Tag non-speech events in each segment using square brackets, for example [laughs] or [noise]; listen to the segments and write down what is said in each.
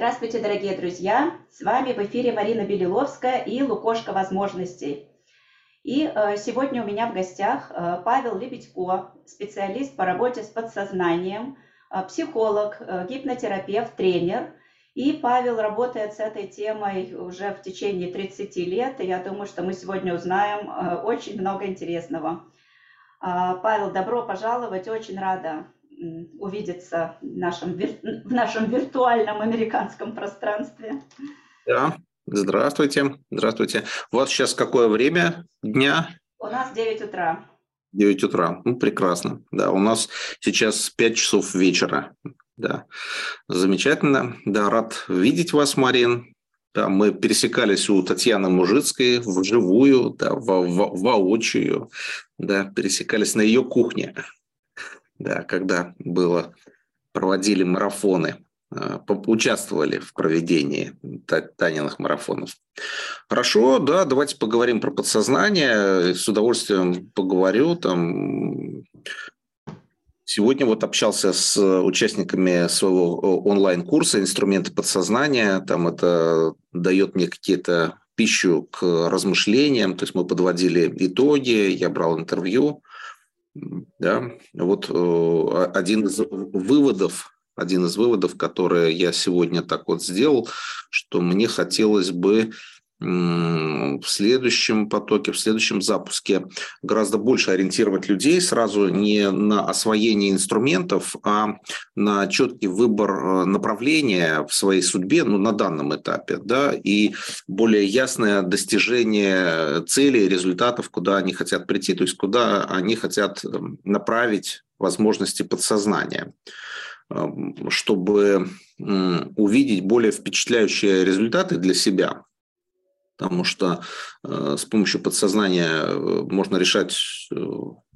Здравствуйте, дорогие друзья! С вами в эфире Марина Белиловская и Лукошка возможностей. И э, сегодня у меня в гостях э, Павел Лебедько, специалист по работе с подсознанием, э, психолог, гипнотерапевт, тренер. И Павел работает с этой темой уже в течение 30 лет, и я думаю, что мы сегодня узнаем очень много интересного. Э, Павел, добро пожаловать, очень рада увидеться в нашем, в нашем виртуальном американском пространстве. Да, здравствуйте, здравствуйте. У вас сейчас какое время дня? У нас 9 утра. 9 утра, ну прекрасно. Да, у нас сейчас 5 часов вечера. Да, замечательно. Да, рад видеть вас, Марин. Да, мы пересекались у Татьяны Мужицкой вживую, да, во, во, воочию, да, пересекались на ее кухне да, когда было, проводили марафоны, э, участвовали в проведении Таниных марафонов. Хорошо, да, давайте поговорим про подсознание. С удовольствием поговорю. Там Сегодня вот общался с участниками своего онлайн-курса «Инструменты подсознания». Там это дает мне какие-то пищу к размышлениям. То есть мы подводили итоги, я брал интервью. Да, вот э, один из выводов, один из выводов, которые я сегодня так вот сделал, что мне хотелось бы в следующем потоке, в следующем запуске. Гораздо больше ориентировать людей сразу не на освоение инструментов, а на четкий выбор э, направления в своей судьбе, ну, на данном этапе, да, и более ясное достижение целей, результатов, куда они хотят прийти, то есть куда они хотят эм, направить возможности подсознания эм, чтобы увидеть более впечатляющие результаты для себя, потому что э, с помощью подсознания э, можно решать э,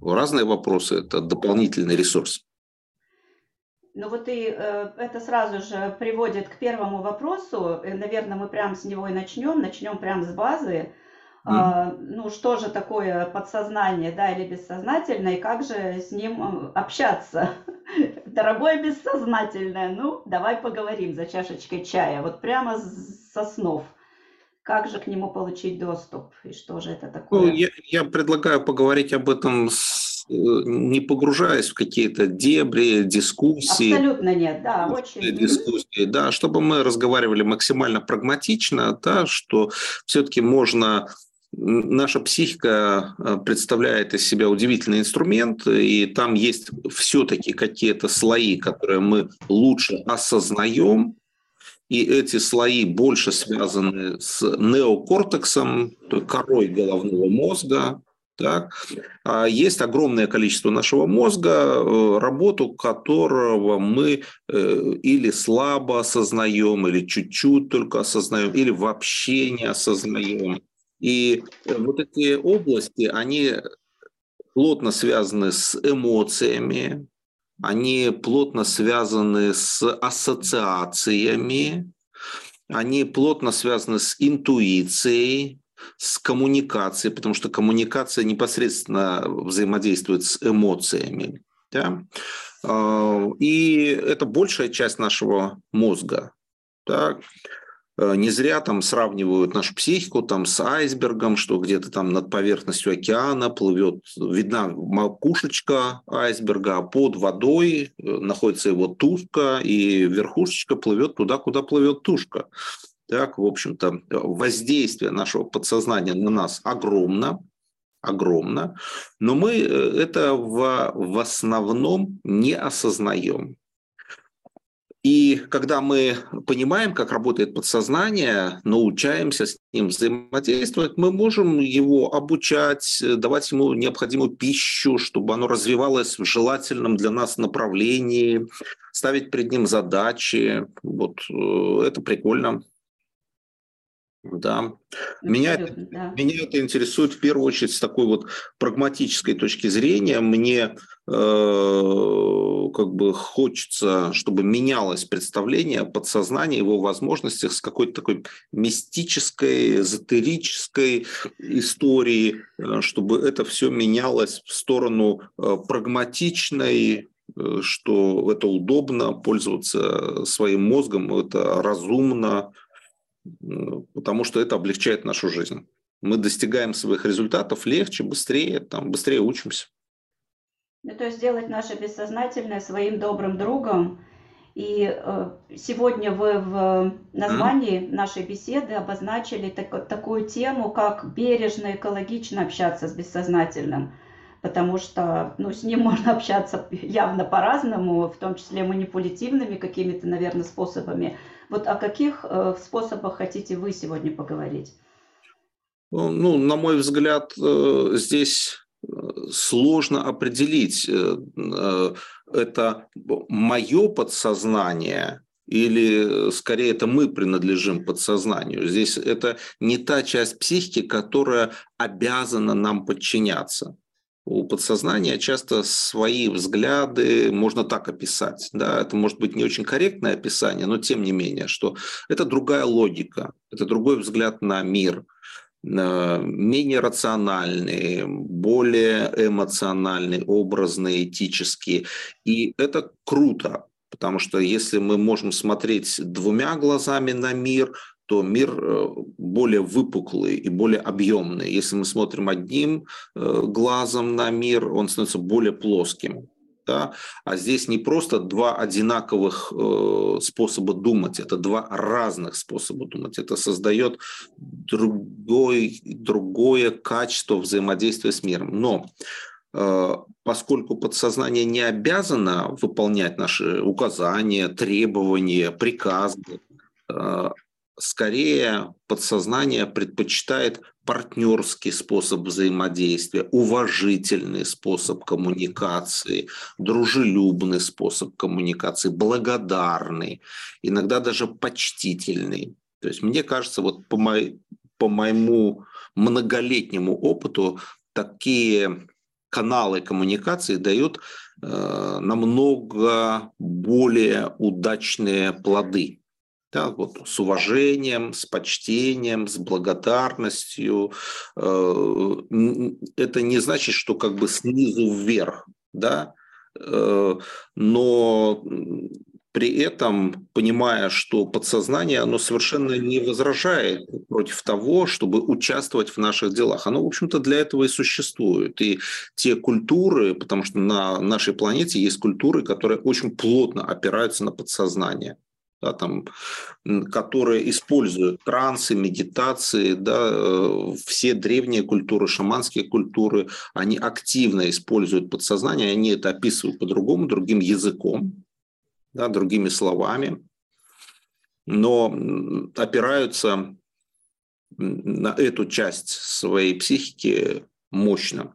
разные вопросы, это дополнительный ресурс. Ну вот и э, это сразу же приводит к первому вопросу. Наверное, мы прямо с него и начнем. Начнем прямо с базы. Mm. Э, ну что же такое подсознание, да, или бессознательное, и как же с ним общаться? [laughs] Дорогое бессознательное, ну давай поговорим за чашечкой чая. Вот прямо с основ. Как же к нему получить доступ и что же это такое? Ну, я, я предлагаю поговорить об этом, с, э, не погружаясь в какие-то дебри, дискуссии. Абсолютно нет, да, очень. Дискуссии, да, чтобы мы разговаривали максимально прагматично, да, что все-таки можно наша психика э, представляет из себя удивительный инструмент, и там есть все-таки какие-то слои, которые мы лучше осознаем, и эти слои больше связаны с неокортексом, корой головного мозга. Так. А есть огромное количество нашего мозга, э, работу которого мы э, или слабо осознаем, или чуть-чуть только осознаем, или вообще не осознаем. И э, вот эти области, они плотно связаны с эмоциями, они плотно связаны с ассоциациями, они плотно связаны с интуицией, с коммуникацией, потому что коммуникация непосредственно взаимодействует с эмоциями. Да? А, и это большая часть нашего мозга. Так? Э, не зря там сравнивают нашу психику там с айсбергом, что где-то там над поверхностью океана плывет, видна макушечка айсберга, а под водой э, находится его тушка, и верхушечка плывет туда, куда плывет тушка. Так, в общем-то, воздействие нашего подсознания на нас огромно, огромно, но мы э, это в, в основном не осознаем. И когда мы понимаем, как работает подсознание, научаемся с ним взаимодействовать, мы можем его обучать, давать ему необходимую пищу, чтобы оно развивалось в желательном для нас направлении, ставить перед ним задачи. Вот э, это прикольно. Да. Меня, да. меня это интересует в первую очередь с такой вот прагматической точки зрения. Мне э, как бы хочется, чтобы менялось представление о подсознании, его возможностях с какой-то такой мистической, эзотерической истории, э, чтобы это все менялось в сторону э, прагматичной, э, что это удобно пользоваться своим мозгом, это разумно, потому что это облегчает нашу жизнь. Мы достигаем своих результатов легче, быстрее, там, быстрее учимся. Ну, то есть сделать наше бессознательное своим добрым другом. И э, сегодня вы в названии нашей беседы обозначили так, такую тему, как бережно, экологично общаться с бессознательным. Потому что ну, с ним [laughs] можно общаться явно по-разному, в том числе манипулятивными какими-то, наверное, способами. Вот о каких э, способах хотите вы сегодня поговорить? Ну, на мой взгляд, э, здесь сложно определить, э, э, это мое подсознание или скорее это мы принадлежим подсознанию. Здесь это не та часть психики, которая обязана нам подчиняться. У подсознания часто свои взгляды можно так описать. Да? Это может быть не очень корректное описание, но тем не менее, что это другая логика, это другой взгляд на мир – менее рациональные, более эмоциональные, образные, этические. И это круто, потому что если мы можем смотреть двумя глазами на мир, то мир э, более выпуклый и более объемный. Если мы смотрим одним э, глазом на мир, он становится более плоским да, а здесь не просто два одинаковых э, способа думать, это два разных способа думать, это создает другой, другое качество взаимодействия с миром. Но э, поскольку подсознание не обязано выполнять наши указания, требования, приказы, скорее подсознание предпочитает партнерский способ взаимодействия, уважительный способ коммуникации, дружелюбный способ коммуникации, благодарный, иногда даже почтительный. То есть мне кажется, вот по, мой, по моему многолетнему опыту такие каналы коммуникации дают э, намного более удачные плоды да, вот, с уважением, с почтением, с благодарностью. Э, это не значит, что как бы снизу вверх, да, э, но при этом понимая, что подсознание, оно совершенно не возражает против того, чтобы участвовать в наших делах. Оно, в общем-то, для этого и существует. И те культуры, потому что на нашей планете есть культуры, которые очень плотно опираются на подсознание да, там, которые используют трансы, медитации, да, э, все древние культуры, шаманские культуры, они активно используют подсознание, они это описывают по-другому, другим языком, да, другими словами, но опираются на эту часть своей психики мощно.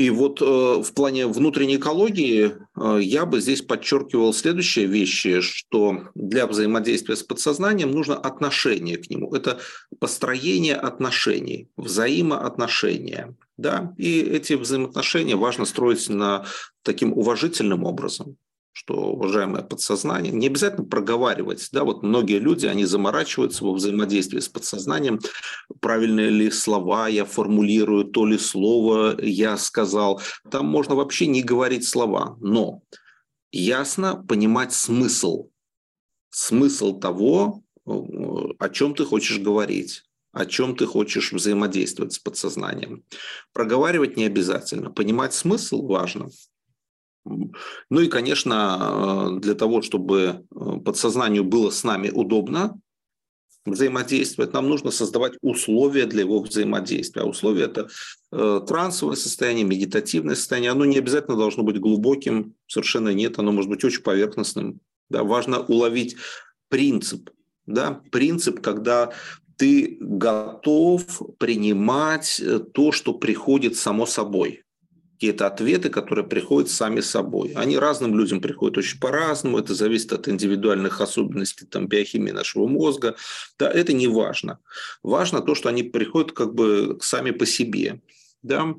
И вот э, в плане внутренней экологии э, я бы здесь подчеркивал следующие вещи, что для взаимодействия с подсознанием нужно отношение к нему. Это построение отношений, взаимоотношения. Да? И эти взаимоотношения важно строить на таким уважительным образом что уважаемое подсознание, не обязательно проговаривать, да, вот многие люди, они заморачиваются во взаимодействии с подсознанием, правильные ли слова я формулирую, то ли слово я сказал, там можно вообще не говорить слова, но ясно понимать смысл, смысл того, о чем ты хочешь говорить о чем ты хочешь взаимодействовать с подсознанием. Проговаривать не обязательно. Понимать смысл важно. Ну и, конечно, э, для того, чтобы э, подсознанию было с нами удобно взаимодействовать, нам нужно создавать условия для его взаимодействия. А условия – это э, трансовое состояние, медитативное состояние. Оно не обязательно должно быть глубоким, совершенно нет. Оно может быть очень поверхностным. Да, важно уловить принцип. Да, принцип, когда ты готов принимать то, что приходит само собой какие-то ответы, которые приходят сами собой. Они разным людям приходят очень по-разному, это зависит от индивидуальных особенностей там, биохимии нашего мозга. Да, это не важно. Важно то, что они приходят как бы сами по себе. Да?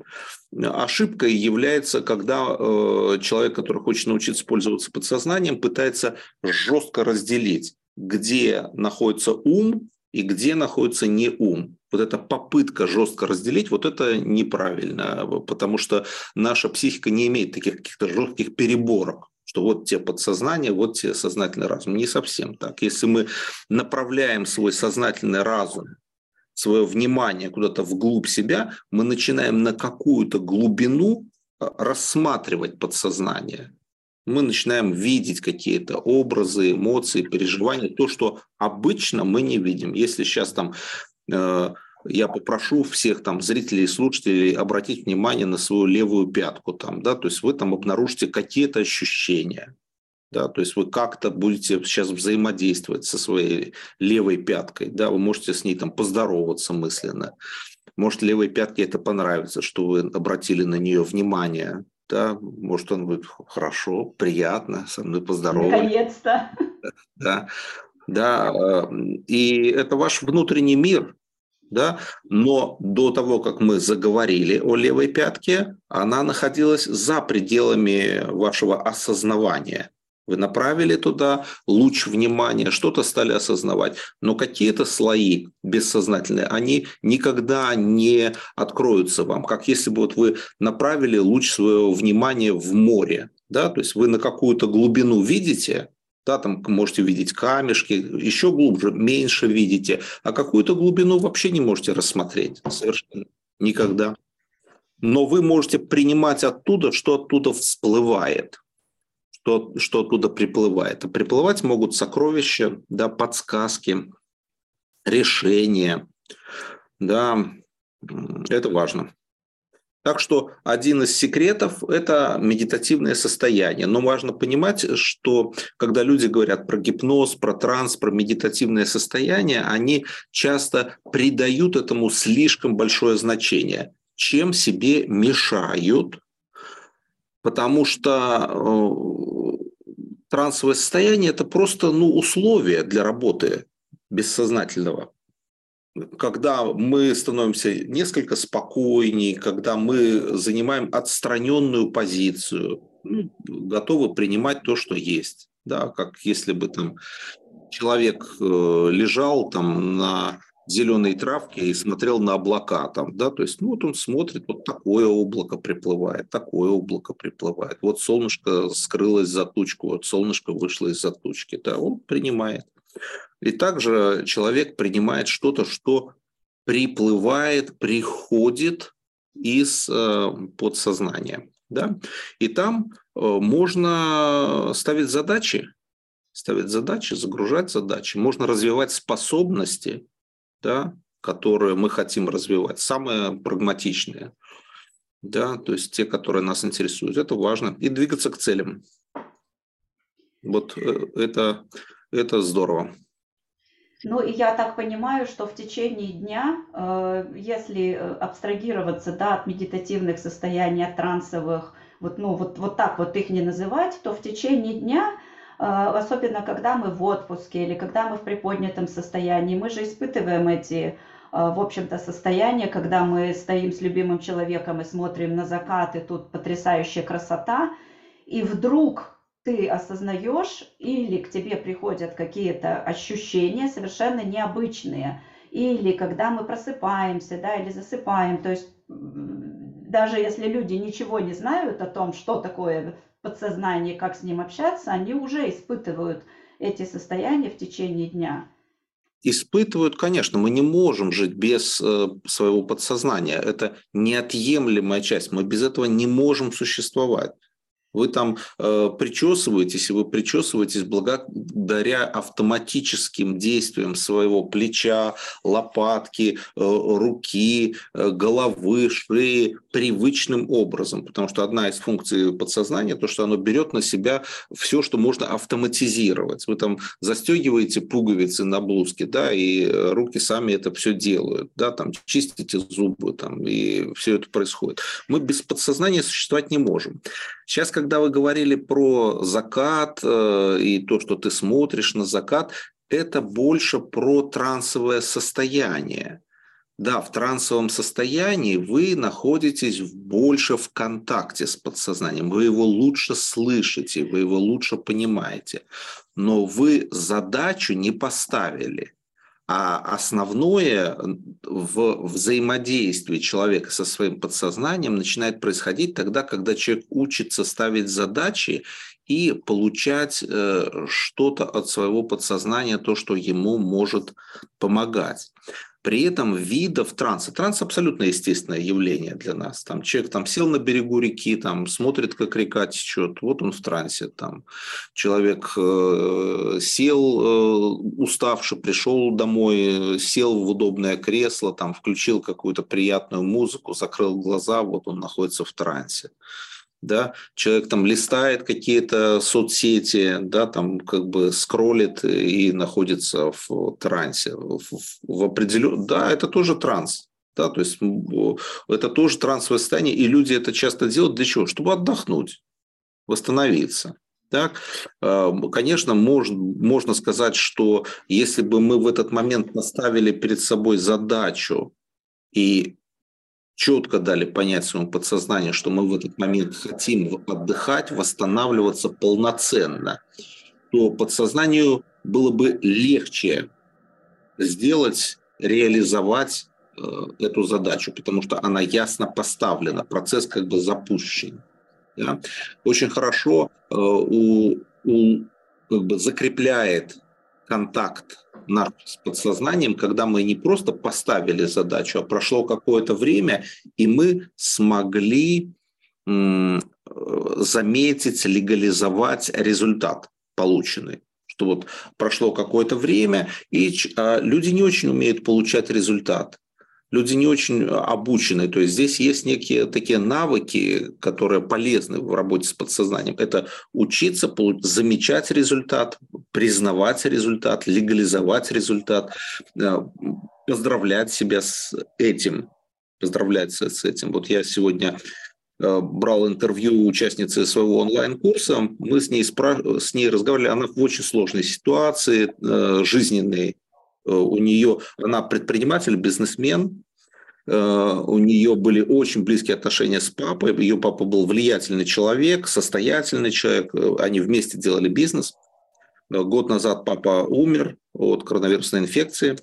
Ошибкой является, когда э, человек, который хочет научиться пользоваться подсознанием, пытается жестко разделить, где находится ум и где находится не ум. Вот эта попытка жестко разделить, вот это неправильно, потому что наша психика не имеет таких каких-то жестких переборок что вот те подсознание, вот те сознательный разум. Не совсем так. Если мы направляем свой сознательный разум, свое внимание куда-то вглубь себя, мы начинаем на какую-то глубину а, рассматривать подсознание. Мы начинаем видеть какие-то образы, эмоции, переживания, то, что обычно мы не видим. Если сейчас там э, я попрошу всех там зрителей и слушателей обратить внимание на свою левую пятку там, да, то есть вы там обнаружите какие-то ощущения, да, то есть вы как-то будете сейчас взаимодействовать со своей левой пяткой, да, вы можете с ней там поздороваться мысленно, может левой пятке это понравится, что вы обратили на нее внимание, да, может он будет хорошо, приятно со мной поздороваться. Наконец-то. Да, да, э, и это ваш внутренний мир, да, но до того, как мы заговорили о левой пятке, она находилась за пределами вашего осознавания. Вы направили туда луч внимания, что-то стали осознавать, но какие-то слои бессознательные, они никогда не откроются вам, как если бы вот вы направили луч своего внимания в море, да, то есть вы на какую-то глубину видите, да, там можете видеть камешки, еще глубже, меньше видите, а какую-то глубину вообще не можете рассмотреть совершенно никогда. Но вы можете принимать оттуда, что оттуда всплывает, что, что оттуда приплывает. А приплывать могут сокровища, да, подсказки, решения. Да, это важно. Так что один из секретов – это медитативное состояние. Но важно понимать, что когда люди говорят про гипноз, про транс, про медитативное состояние, они часто придают этому слишком большое значение, чем себе мешают, потому что э, трансовое состояние – это просто ну, условие для работы бессознательного когда мы становимся несколько спокойнее, когда мы занимаем отстраненную позицию, ну, готовы принимать то, что есть. Да, как если бы там человек э, лежал там на зеленой травке и смотрел на облака там, да, то есть, ну, вот он смотрит, вот такое облако приплывает, такое облако приплывает, вот солнышко скрылось за тучку, вот солнышко вышло из-за тучки, да, он принимает. И также человек принимает что-то, что приплывает, приходит из э, подсознания. Да? И там э, можно ставить задачи, ставить задачи, загружать задачи. Можно развивать способности, да, которые мы хотим развивать, самые прагматичные, да, то есть те, которые нас интересуют. Это важно. И двигаться к целям. Вот э, это, это здорово. Ну и я так понимаю, что в течение дня, э, если э, абстрагироваться да, от медитативных состояний, от трансовых, вот, ну, вот, вот так вот их не называть, то в течение дня, э, особенно когда мы в отпуске или когда мы в приподнятом состоянии, мы же испытываем эти, в общем-то, состояния, когда мы стоим с любимым человеком и смотрим на закат, и тут потрясающая красота, и вдруг ты осознаешь или к тебе приходят какие-то ощущения совершенно необычные, или когда мы просыпаемся, да, или засыпаем, то есть даже если люди ничего не знают о том, что такое подсознание, как с ним общаться, они уже испытывают эти состояния в течение дня. Испытывают, конечно, мы не можем жить без э, своего подсознания. Это неотъемлемая часть. Мы без этого не можем существовать. Вы там э, причесываетесь, и вы причесываетесь благодаря автоматическим действиям своего плеча, лопатки, э, руки, э, головы, шеи привычным образом. Потому что одна из функций подсознания, то, что оно берет на себя все, что можно автоматизировать. Вы там застегиваете пуговицы на блузке, да, и руки сами это все делают, да, там чистите зубы, там, и все это происходит. Мы без подсознания существовать не можем. Сейчас, когда вы говорили про закат э, и то, что ты смотришь на закат, это больше про трансовое состояние. Да, в трансовом состоянии вы находитесь больше в контакте с подсознанием, вы его лучше слышите, вы его лучше понимаете, но вы задачу не поставили – А основное в взаимодействии человека со своим подсознанием начинает происходить тогда, когда человек учится ставить задачи и получать э, что-то от своего подсознания, то, что ему может помогать. При этом видов транса. Транс абсолютно естественное явление для нас. Там человек там сел на берегу реки, там смотрит, как река течет, вот он в трансе. Там человек э, сел э, уставший, пришел домой, сел в удобное кресло, там включил какую-то приятную музыку, закрыл глаза, вот он находится в трансе да, человек там листает какие-то соцсети, да, там как бы скроллит и находится в трансе, в, в определен... да, это тоже транс, да, то есть это тоже трансовое состояние, и люди это часто делают для чего? Чтобы отдохнуть, восстановиться. Так, э, конечно, можно, можно сказать, что если бы мы в этот момент наставили перед собой задачу и четко дали понять своему подсознанию, что мы в этот момент хотим отдыхать, восстанавливаться полноценно, то подсознанию было бы легче сделать, реализовать э, эту задачу, потому что она ясно поставлена, процесс как бы запущен. Да? Очень хорошо э, у, у, как бы закрепляет контакт наш с подсознанием, когда мы не просто поставили задачу, а прошло какое-то время, и мы смогли заметить, легализовать результат полученный. Что вот прошло какое-то время, и а, люди не очень умеют получать результат люди не очень обучены. То есть здесь есть некие такие навыки, которые полезны в работе с подсознанием. Это учиться замечать результат, признавать результат, легализовать результат, э, поздравлять себя с этим. Поздравлять с этим. Вот я сегодня э, брал интервью участницы своего онлайн-курса, мы с ней, спра- с ней разговаривали, она в очень сложной ситуации э, жизненной, у нее, она предприниматель, бизнесмен, э, у нее были очень близкие отношения с папой, ее папа был влиятельный человек, состоятельный человек, э, они вместе делали бизнес. Год назад папа умер от коронавирусной инфекции,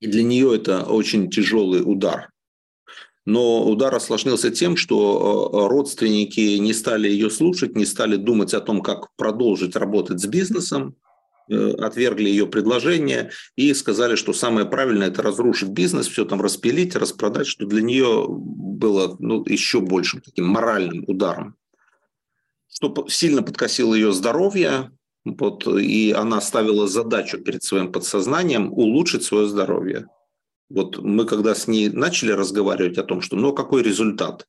и для нее это очень тяжелый удар. Но удар осложнился тем, что родственники не стали ее слушать, не стали думать о том, как продолжить работать с бизнесом, Э, отвергли ее предложение и сказали, что самое правильное – это разрушить бизнес, все там распилить, распродать, что для нее было ну, еще большим таким моральным ударом. Что сильно подкосило ее здоровье, вот, и она ставила задачу перед своим подсознанием улучшить свое здоровье. Вот мы когда с ней начали разговаривать о том, что ну какой результат,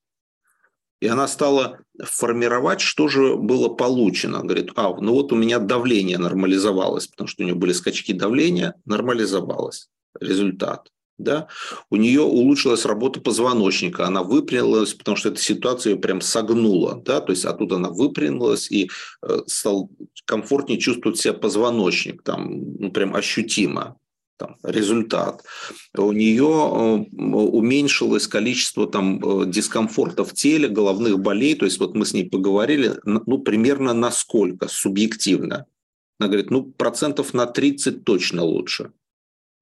и она стала формировать, что же было получено. Говорит, а, ну вот у меня давление нормализовалось, потому что у нее были скачки давления, нормализовалось. Результат. Да? У нее улучшилась работа позвоночника, она выпрямилась, потому что эта ситуация ее прям согнула, да? то есть оттуда она выпрямилась и э, стал комфортнее чувствовать себя позвоночник, там, ну, прям ощутимо там, результат. У нее э, уменьшилось количество там, э, дискомфорта в теле, головных болей. То есть вот мы с ней поговорили, ну, примерно на сколько субъективно. Она говорит, ну, процентов на 30 точно лучше.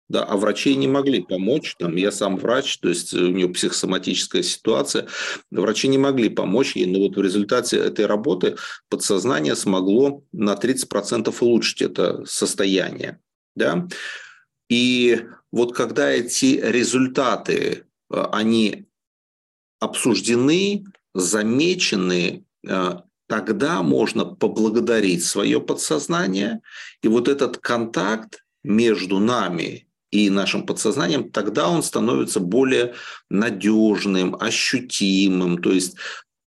Да, а врачи не могли помочь. Там, я сам врач, то есть у нее психосоматическая ситуация. Врачи не могли помочь ей, но вот в результате этой работы подсознание смогло на 30% улучшить это состояние. Да? И вот когда эти результаты, э, они обсуждены, замечены, э, тогда можно поблагодарить свое подсознание. И вот этот контакт между нами и нашим подсознанием, тогда он становится более надежным, ощутимым. То есть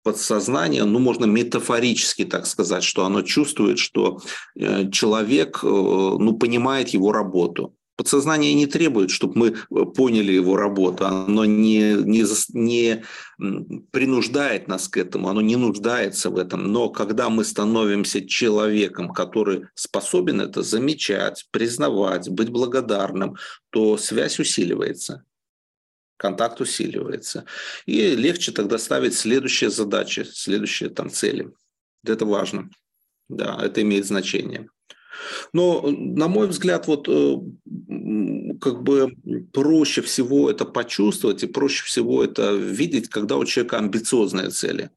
подсознание, ну, можно метафорически так сказать, что оно чувствует, что э, человек, ну, понимает его работу. Подсознание не требует, чтобы мы э, поняли его работу, оно не, не, не принуждает нас к этому, оно не нуждается в этом. Но когда мы становимся человеком, который способен это замечать, признавать, быть благодарным, то связь усиливается контакт усиливается. И легче тогда ставить следующие задачи, следующие там цели. Это важно. Да, это имеет значение. Но, на мой взгляд, вот э, как бы проще всего это почувствовать и проще всего это видеть, когда у человека амбициозные цели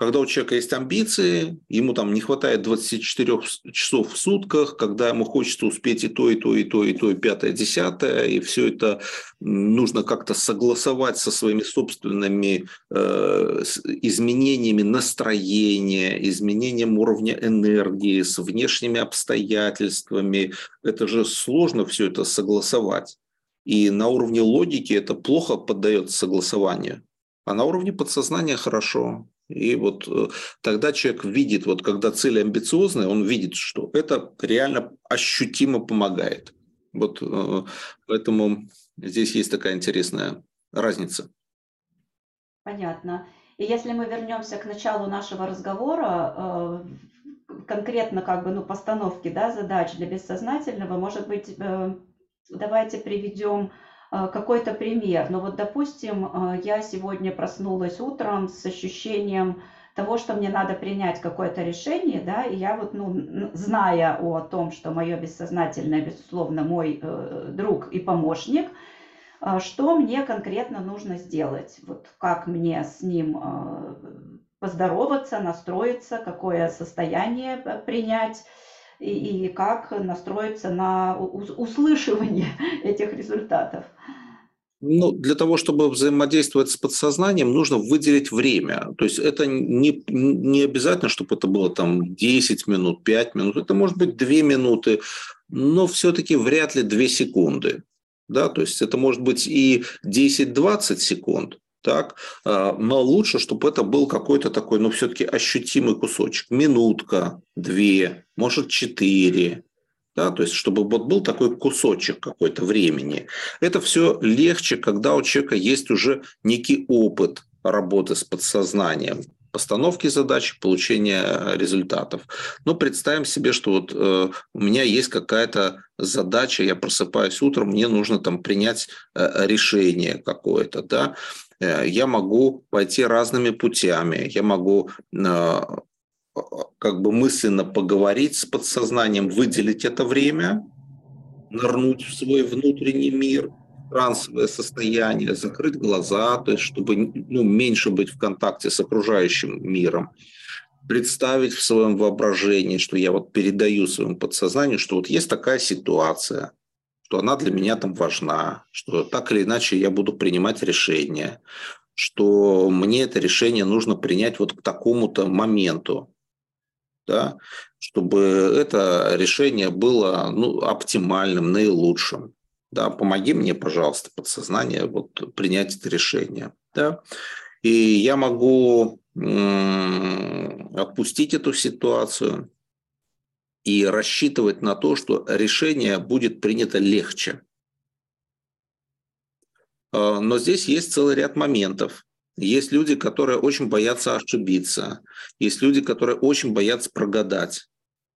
когда у человека есть амбиции, ему там не хватает 24 часов в сутках, когда ему хочется успеть и то, и то, и то, и то, и пятое, десятое, и все это нужно как-то согласовать со своими собственными э, изменениями настроения, изменением уровня энергии, с внешними обстоятельствами. Это же сложно все это согласовать. И на уровне логики это плохо поддается согласованию. А на уровне подсознания хорошо. И вот э, тогда человек видит, вот когда цель амбициозная, он видит, что это реально ощутимо помогает. Вот э, поэтому здесь есть такая интересная разница. Понятно. И если мы вернемся к началу нашего разговора, э, конкретно как бы ну, постановки да, задач для бессознательного, может быть, давайте приведем какой-то пример. Но вот, допустим, э, я сегодня проснулась утром с ощущением того, что мне надо принять какое-то решение, да, и я вот, ну, зная о том, что мое бессознательное, безусловно, мой э, друг и помощник, э, что мне конкретно нужно сделать, вот как мне с ним э, поздороваться, настроиться, какое состояние принять, и, и как настроиться на услышивание [laughs] этих результатов. Ну, для того, чтобы взаимодействовать с подсознанием, нужно выделить время. То есть это не, не обязательно, чтобы это было там 10 минут, 5 минут, это может быть 2 минуты, но все-таки вряд ли 2 секунды. Да? То есть это может быть и 10-20 секунд, так, а, но лучше, чтобы это был какой-то такой, ну, все-таки ощутимый кусочек, минутка, две, может, четыре, да, то есть чтобы вот был такой кусочек какой-то времени. Это все легче, когда у человека есть уже некий опыт работы с подсознанием, постановки задач, получения результатов. Но представим себе, что вот э, у меня есть какая-то задача, я просыпаюсь утром, мне нужно там принять э, решение какое-то, да, Э, я могу пойти разными путями, я могу э, как бы мысленно поговорить с подсознанием, выделить это время, нырнуть в свой внутренний мир, трансовое состояние, закрыть глаза, то есть чтобы ну, меньше быть в контакте с окружающим миром, представить в своем воображении, что я вот передаю своему подсознанию, что вот есть такая ситуация, что она для меня там важна, что так или иначе я буду принимать решения, что мне это решение нужно принять вот к такому-то моменту, да, чтобы это решение было ну, оптимальным, наилучшим. Да, помоги мне, пожалуйста, подсознание вот, принять это решение. Да. И я могу отпустить эту ситуацию, и рассчитывать на то, что решение будет принято легче. А, но здесь есть целый ряд моментов. Есть люди, которые очень боятся ошибиться. Есть люди, которые очень боятся прогадать.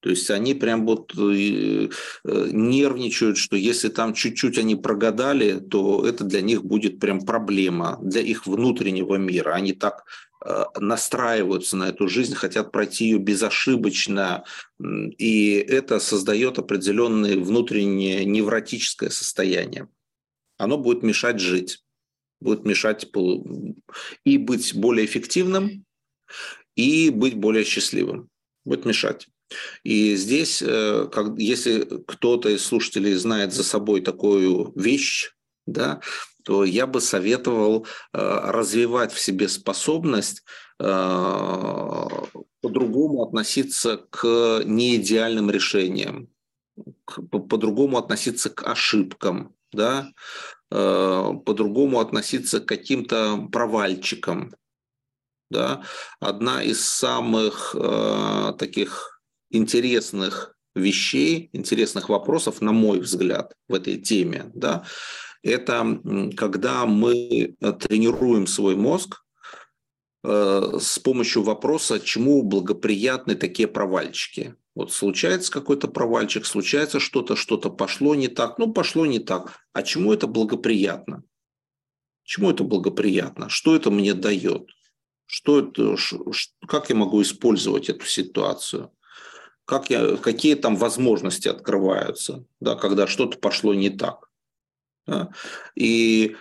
То есть они прям вот э, э, нервничают, что если там чуть-чуть они прогадали, то это для них будет прям проблема для их внутреннего мира. Они так Э, настраиваются на эту жизнь, хотят пройти ее безошибочно, и это создает определенное внутреннее невротическое состояние. Оно будет мешать жить, будет мешать и быть более эффективным, и быть более счастливым. Будет мешать. И здесь, э, как, если кто-то из слушателей знает за собой такую вещь, да, то я бы советовал э, развивать в себе способность э, по-другому относиться к неидеальным решениям, по-другому относиться к ошибкам, да, по-другому относиться к каким-то провальчикам. Да. Одна из самых таких интересных вещей, интересных вопросов, на мой взгляд, в этой теме, да, это когда мы э, тренируем свой мозг э, с помощью вопроса, чему благоприятны такие провальчики. Вот случается какой-то провальчик, случается что-то, что-то пошло не так, ну пошло не так. А чему это благоприятно? Чему это благоприятно? Что это мне дает? Что это, как я могу использовать эту ситуацию? Как я, какие там возможности открываются, да, когда что-то пошло не так. Да? И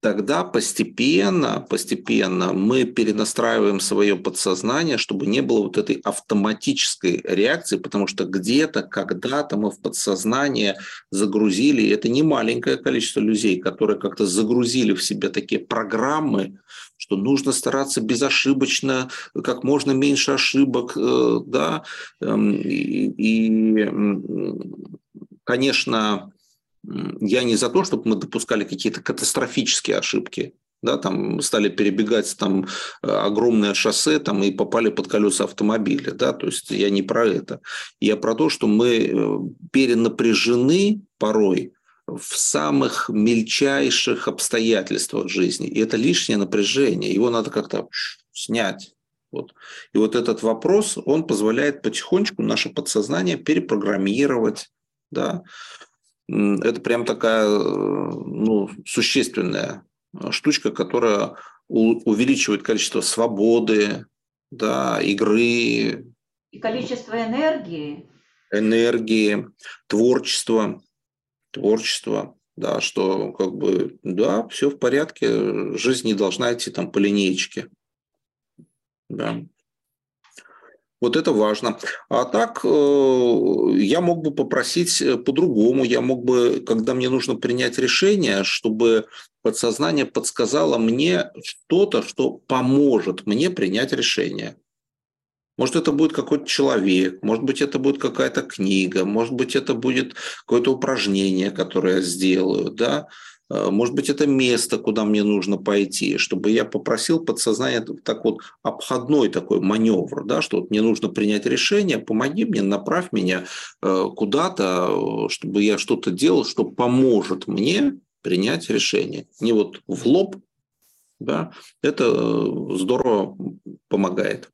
тогда постепенно, постепенно мы перенастраиваем свое подсознание, чтобы не было вот этой автоматической реакции, потому что где-то, когда-то мы в подсознание загрузили, и это не маленькое количество людей, которые как-то загрузили в себя такие программы, что нужно стараться безошибочно, как можно меньше ошибок, э, да, эм, и, и конечно, я не за то, чтобы мы допускали какие-то катастрофические ошибки, да, там стали перебегать там э, огромное шоссе там и попали под колеса автомобиля, да, то есть я не про это. Я про то, что мы э, перенапряжены порой в самых мельчайших обстоятельствах жизни. И это лишнее напряжение, его надо как-то снять. Вот. И вот этот вопрос, он позволяет потихонечку наше подсознание перепрограммировать, да, это прям такая ну, существенная штучка, которая увеличивает количество свободы, да, игры. И количество энергии. Энергии, творчества, творчества, да, что как бы, да, все в порядке, жизнь не должна идти там по линеечке. Да. Вот это важно. А так э, я мог бы попросить э, по-другому. Я мог бы, когда мне нужно принять решение, чтобы подсознание подсказало мне что-то, что поможет мне принять решение. Может, это будет какой-то человек, может быть, это будет какая-то книга, может быть, это будет какое-то упражнение, которое я сделаю, да. Э, может быть, это место, куда мне нужно пойти, чтобы я попросил подсознание так вот обходной такой маневр, да, что вот мне нужно принять решение, помоги мне, направь меня э, куда-то, чтобы я что-то делал, что поможет мне принять решение. Не вот в лоб, да, это э, здорово помогает.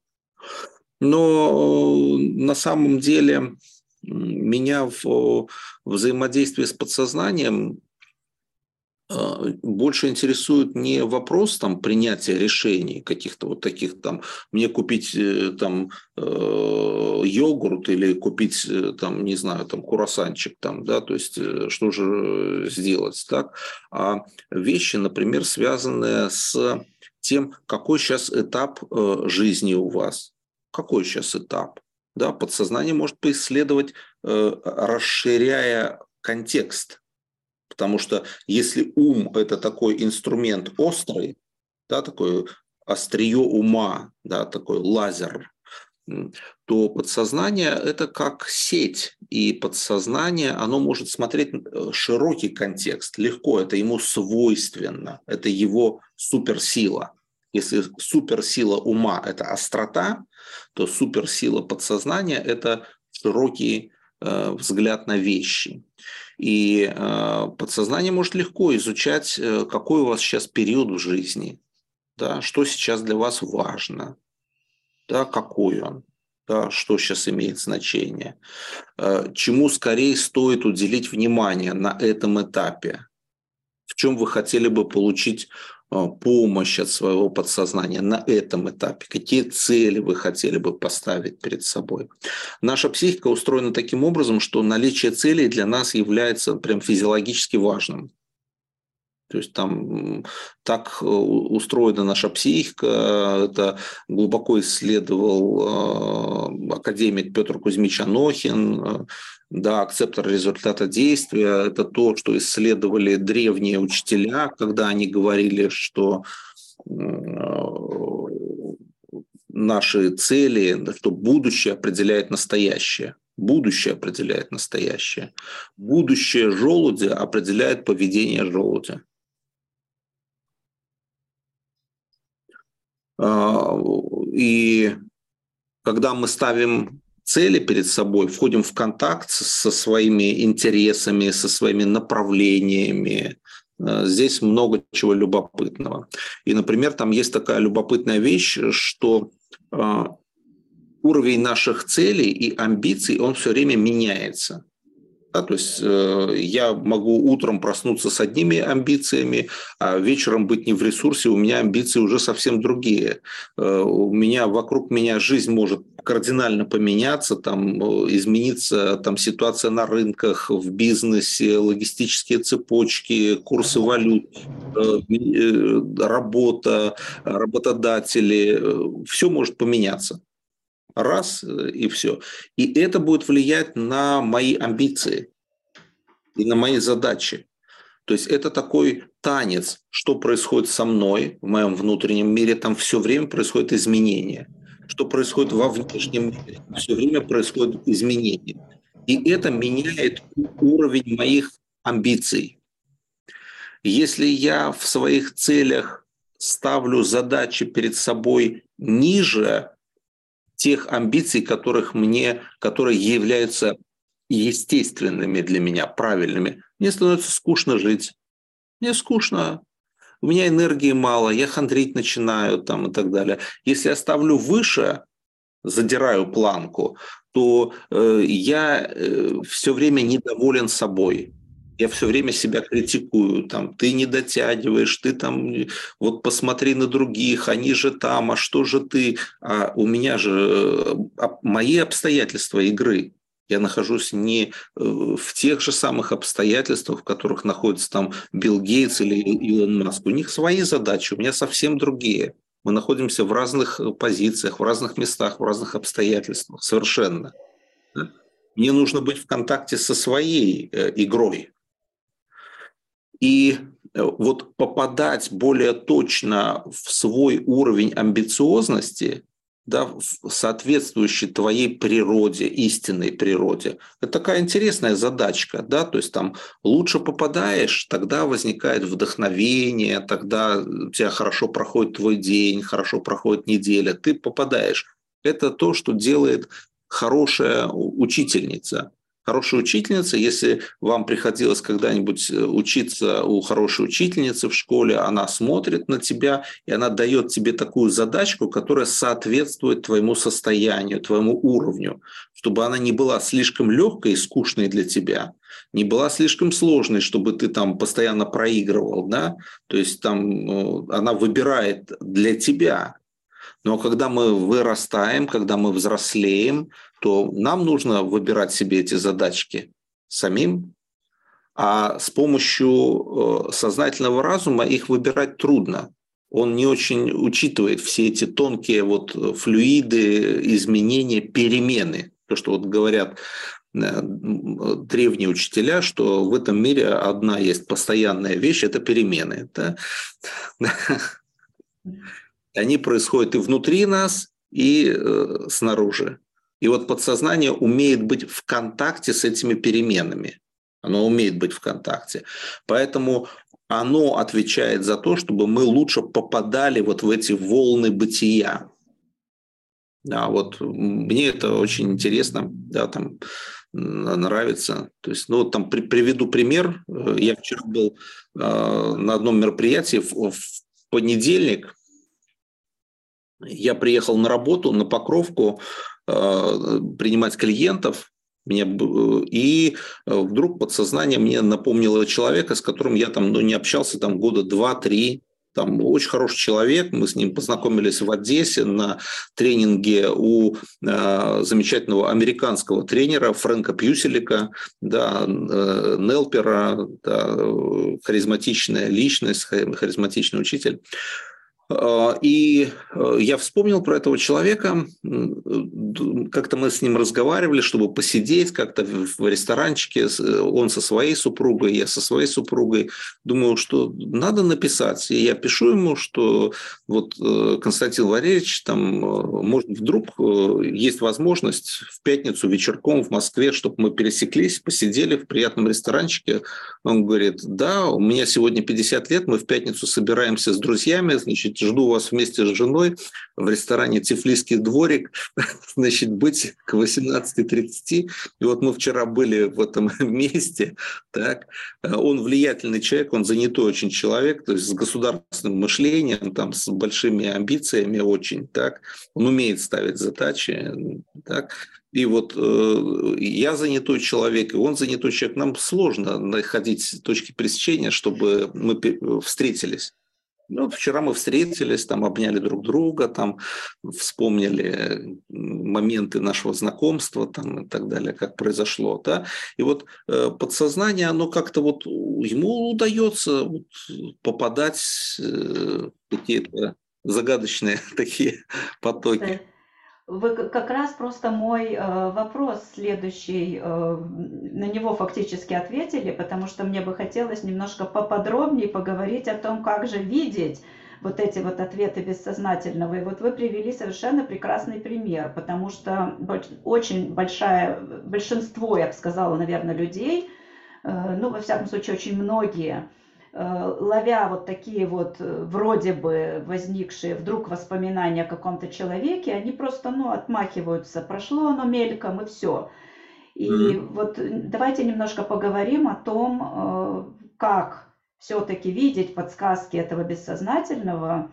Но на самом деле меня в взаимодействии с подсознанием больше интересует не вопрос там принятия решений каких-то вот таких там мне купить э, там э, йогурт или купить э, там не знаю там курасанчик там да то есть что же сделать так? А вещи например связанные с тем какой сейчас этап жизни у вас. Какой сейчас этап? Да подсознание может поисследовать расширяя контекст Потому что если ум – это такой инструмент острый, да, такой острие ума, да, такой лазер, то подсознание – это как сеть, и подсознание, оно может смотреть э, широкий контекст, легко, это ему свойственно, это его суперсила. Если суперсила ума – это острота, то суперсила подсознания – это широкий э, взгляд на вещи. И э, подсознание может легко изучать, э, какой у вас сейчас период в жизни, да, что сейчас для вас важно, да, какой он, да, что сейчас имеет значение, э, чему скорее стоит уделить внимание на этом этапе, в чем вы хотели бы получить помощь от своего подсознания на этом этапе, какие цели вы хотели бы поставить перед собой. Наша психика устроена таким образом, что наличие целей для нас является прям физиологически важным. То есть там так э, устроена наша психика, это глубоко исследовал э, академик Петр Кузьмич Анохин, э, да, акцептор результата действия – это то, что исследовали древние учителя, когда они говорили, что наши цели, что будущее определяет настоящее. Будущее определяет настоящее. Будущее желудя определяет поведение желудя. И когда мы ставим цели перед собой, входим в контакт со своими интересами, со своими направлениями. Э, здесь много чего любопытного. И, например, там есть такая любопытная вещь, что э, уровень наших целей и амбиций, он все время меняется. Да, то есть э, я могу утром проснуться с одними амбициями, а вечером быть не в ресурсе, у меня амбиции уже совсем другие. Э, у меня вокруг меня жизнь может кардинально поменяться, там, э, измениться там, ситуация на рынках, в бизнесе, логистические цепочки, курсы валют, э, э, работа, работодатели, все может поменяться раз э, и все. И это будет влиять на мои амбиции и на мои задачи. То есть это такой танец, что происходит со мной в моем внутреннем мире, там все время происходит изменение. Что происходит во внешнем мире, все время происходит изменение. И это меняет уровень моих амбиций. Если я в своих целях ставлю задачи перед собой ниже тех амбиций, которых мне, которые являются естественными для меня, правильными. Мне становится скучно жить. Мне скучно. У меня энергии мало, я хандрить начинаю там и так далее. Если я ставлю выше, задираю планку, то э, я э, все время недоволен собой я все время себя критикую, там, ты не дотягиваешь, ты там, вот посмотри на других, они же там, а что же ты, а у меня же э, мои обстоятельства игры, я нахожусь не э, в тех же самых обстоятельствах, в которых находится там Билл Гейтс или Илон Маск. У них свои задачи, у меня совсем другие. Мы находимся в разных э, позициях, в разных местах, в разных обстоятельствах совершенно. Мне нужно быть в контакте со своей игрой, и э, вот попадать более точно в свой уровень амбициозности, да, соответствующий твоей природе, истинной природе. Это такая интересная задачка, да, то есть там лучше попадаешь, тогда возникает вдохновение, тогда у тебя хорошо проходит твой день, хорошо проходит неделя, ты попадаешь. Это то, что делает хорошая учительница хорошая учительница, если вам приходилось когда-нибудь э, учиться у хорошей учительницы в школе, она смотрит на тебя, и она дает тебе такую задачку, которая соответствует твоему состоянию, твоему уровню, чтобы она не была слишком легкой и скучной для тебя, не была слишком сложной, чтобы ты там постоянно проигрывал, да, то есть там ну, она выбирает для тебя, но когда мы вырастаем, когда мы взрослеем, то нам нужно выбирать себе эти задачки самим, а с помощью э, сознательного разума их выбирать трудно. Он не очень учитывает все эти тонкие вот флюиды, изменения, перемены. То, что вот говорят э, древние учителя, что в этом мире одна есть постоянная вещь – это перемены. Да? [laughs] Они происходят и внутри нас, и э, снаружи. И вот подсознание умеет быть в контакте с этими переменами. Оно умеет быть в контакте. Поэтому оно отвечает за то, чтобы мы лучше попадали вот в эти волны бытия. Да, вот мне это очень интересно, да, там нравится. То есть, ну, там при, приведу пример. Я вчера был э, на одном мероприятии в, в понедельник. Я приехал на работу, на Покровку, Э, принимать клиентов, меня, и э, вдруг подсознание мне напомнило человека, с которым я там ну, не общался там года два-три, там очень хороший человек, мы с ним познакомились в Одессе на тренинге у э, замечательного американского тренера Фрэнка Пьюселика, да, э, Нелпера, да, харизматичная личность, харизматичный учитель. А, и э, я вспомнил про этого человека, как-то мы с ним разговаривали, чтобы посидеть как-то в ресторанчике, он со своей супругой, я со своей супругой. Думаю, что надо написать. И я пишу ему, что вот э, Константин Валерьевич, там, э, может, вдруг есть возможность в пятницу вечерком в Москве, чтобы мы пересеклись, посидели в приятном ресторанчике. Он говорит, да, у меня сегодня 50 лет, мы в пятницу собираемся с друзьями, значит, жду вас вместе с женой в ресторане «Тифлисский дворик», [laughs] значит, быть к 18.30. И вот мы вчера были в этом [laughs] месте, так, он влиятельный человек, он занятой очень человек, то есть с государственным мышлением, там, с большими амбициями очень, так, он умеет ставить задачи, так, и вот э, я занятой человек, и он занятой человек. Нам сложно находить точки пересечения, чтобы мы встретились. Ну, вчера мы встретились, там обняли друг друга, там вспомнили моменты нашего знакомства там, и так далее, как произошло. Да? И вот э, подсознание, оно как-то вот ему удается вот, попадать э, какие-то загадочные [laughs] такие потоки. Вы как раз просто мой э, вопрос следующий, э, на него фактически ответили, потому что мне бы хотелось немножко поподробнее поговорить о том, как же видеть вот эти вот ответы бессознательного. И вот вы привели совершенно прекрасный пример, потому что очень большое, большинство, я бы сказала, наверное, людей, э, ну, во всяком случае, очень многие, ловя вот такие вот э, вроде бы возникшие вдруг воспоминания о каком-то человеке, они просто, ну, отмахиваются. Прошло оно мельком и все. И mm-hmm. вот давайте немножко поговорим о том, э, как все-таки видеть подсказки этого бессознательного.